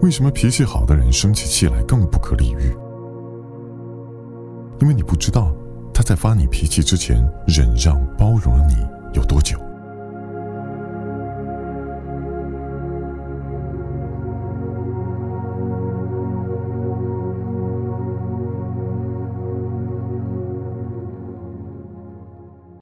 为什么脾气好的人生起气来更不可理喻？因为你不知道他在发你脾气之前忍让包容了你有多久。